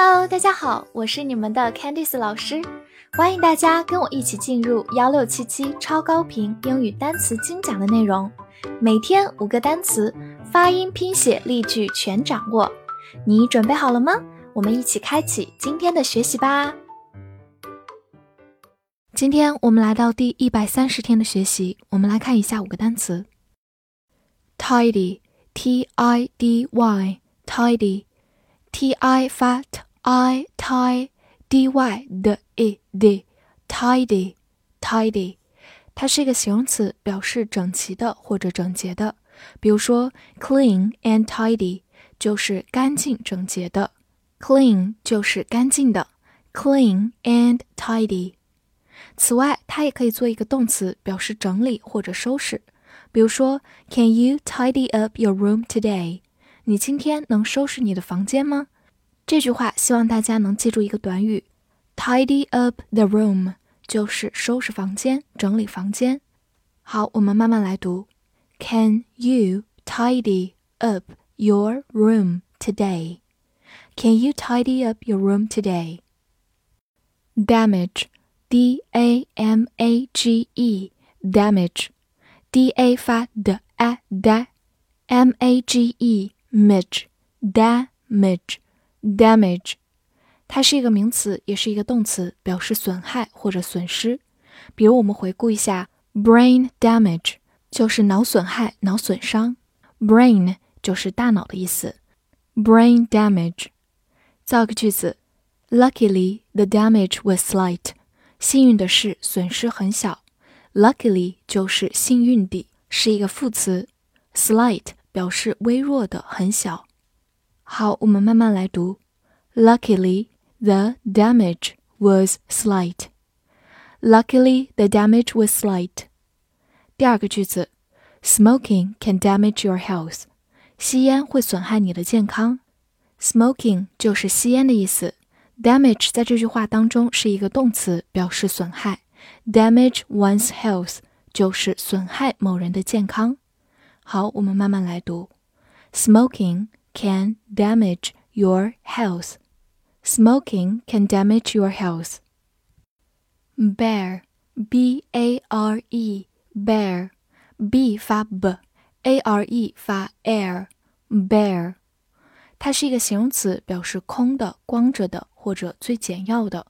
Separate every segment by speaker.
Speaker 1: Hello，大家好，我是你们的 Candice 老师，欢迎大家跟我一起进入幺六七七超高频英语单词精讲的内容，每天五个单词，发音、拼写、例句全掌握。你准备好了吗？我们一起开启今天的学习吧。今天我们来到第一百三十天的学习，我们来看一下五个单词：tidy，t i d y，tidy。t i 发 t i t d y 的 e d tidy tidy，它是一个形容词，表示整齐的或者整洁的。比如说 clean and tidy 就是干净整洁的，clean 就是干净的，clean and tidy。此外，它也可以做一个动词，表示整理或者收拾。比如说，Can you tidy up your room today？你今天能收拾你的房间吗？ 这句话希望大家能记住一个短语，tidy up the room，就是收拾房间、整理房间。好，我们慢慢来读。Can you tidy up your room today? Can you tidy up your room today? Damage, D A M A G E, damage, D A 发 d a d, M A G E damage damage damage，它是一个名词，也是一个动词，表示损害或者损失。比如我们回顾一下，brain damage 就是脑损害、脑损伤，brain 就是大脑的意思。brain damage，造个句子：Luckily the damage was slight。幸运的是，损失很小。Luckily 就是幸运的，是一个副词，slight。表示微弱的、很小。好，我们慢慢来读。Luckily, the damage was slight. Luckily, the damage was slight. 第二个句子，Smoking can damage your health. 吸烟会损害你的健康。Smoking 就是吸烟的意思。Damage 在这句话当中是一个动词，表示损害。Damage one's health 就是损害某人的健康。好，我们慢慢来读。Smoking can damage your health. Smoking can damage your health. Bear, b a r e, bear, b 发 b，a r e 发 air, bear。它是一个形容词，表示空的、光着的或者最简要的。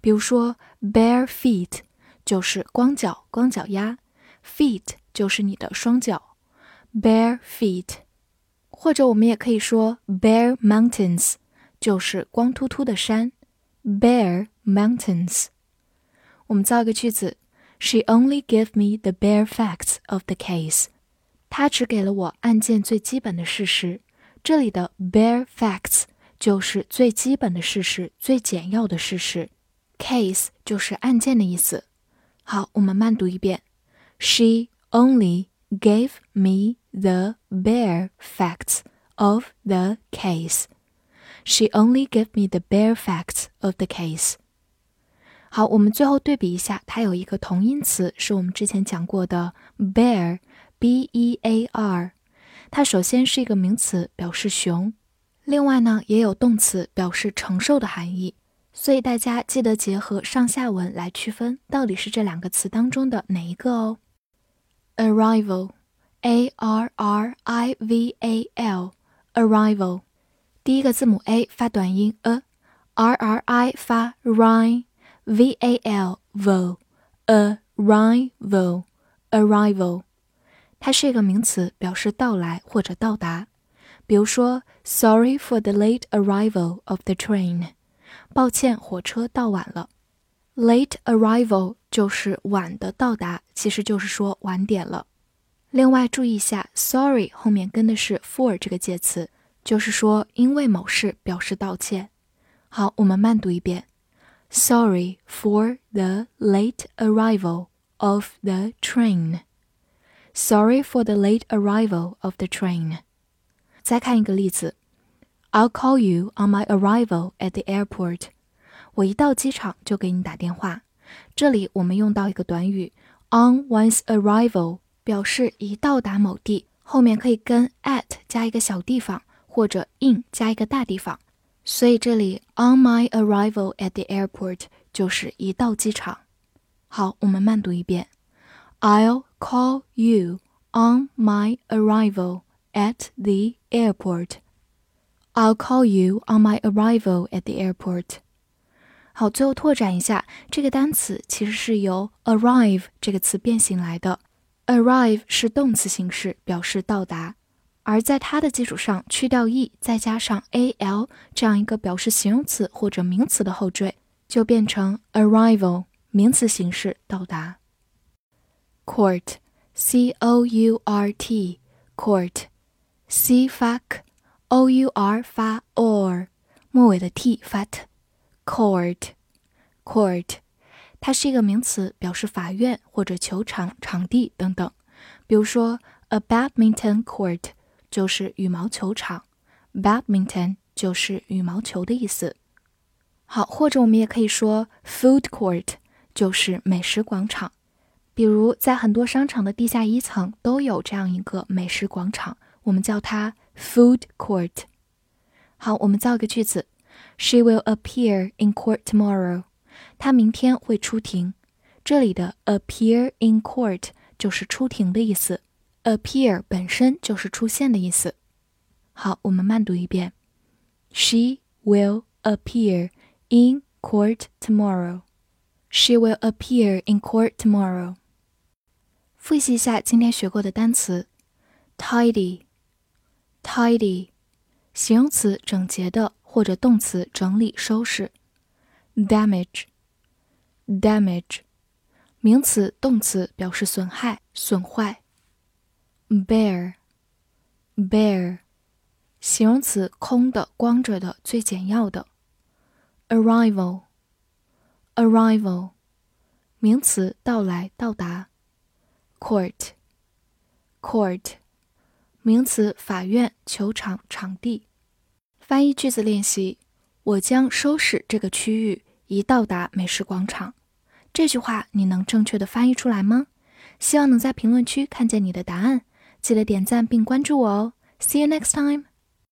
Speaker 1: 比如说，bare feet 就是光脚、光脚丫，feet 就是你的双脚。bare feet， 或者我们也可以说 bare mountains，就是光秃秃的山。bare mountains。我们造一个句子：She only gave me the bare facts of the case。她只给了我案件最基本的事实。这里的 bare facts 就是最基本的事实、最简要的事实。case 就是案件的意思。好，我们慢读一遍：She only gave me the bare facts of the case. She only gave me the bare facts of the case. 好，我们最后对比一下，它有一个同音词，是我们之前讲过的 bear，b e a r。它首先是一个名词，表示熊；另外呢，也有动词，表示承受的含义。所以大家记得结合上下文来区分，到底是这两个词当中的哪一个哦。Arrival。A R R I V A L，arrival，第一个字母 A 发短音 a，R R I 发 ri，V A L vo，arrival，arrival，它是一个名词，表示到来或者到达。比如说，Sorry for the late arrival of the train，抱歉，火车到晚了。Late arrival 就是晚的到达，其实就是说晚点了。 另外注意一下，sorry 后面跟的是 for 这个介词，就是说因为某事表示道歉。好，我们慢读一遍：Sorry for the late arrival of the train. Sorry for the late arrival of the train. 再看一个例子：I'll call you on my arrival at the airport. 我一到机场就给你打电话。这里我们用到一个短语 on one's arrival。 表示已到达某地，后面可以跟 at 加一个小地方，或者 in 加一个大地方。 所以这里 on my arrival at the airport 就是一到机场。好，我们慢读一遍：I'll call you on my arrival at the airport. I'll call you on my arrival at the airport. 好，最后拓展一下，这个单词其实是由 arrive 这个词变形来的。 Arrive 是动词形式，表示到达，而在它的基础上去掉 e，再加上 al 这样一个表示形容词或者名词的后缀，就变成 arrival。名词形式到达。court，c o u r t，court，c 发 k，o u r 发 or，末尾的 t 发 t，court，court，它是一个名词，表示法院或者球场、场地等等。比如说，a badminton court 就是羽毛球场，badminton 就是羽毛球的意思。好，或者我们也可以说 food court。就是美食广场，比如在很多商场的地下一层都有这样一个美食广场，我们叫它 food court。好，我们造个句子：She will appear in court tomorrow。他明天会出庭。这里的 appear in court 就是出庭的意思，appear 本身就是出现的意思。好，我们慢读一遍：She will appear in court tomorrow。She will appear in court tomorrow. 复习一下今天学过的单词：tidy，tidy，形容词整洁的，或者动词整理收拾；damage，damage，名词动词表示损害损坏。；bare，bare，形容词空的光着的最简要的。；arrival。Arrival，名词，到来、到达。Court，court，名词，法院、球场、场地。翻译句子练习：我将收拾这个区域，已到达美食广场。这句话你能正确的翻译出来吗？希望能在评论区看见你的答案。记得点赞并关注我哦。See you next time.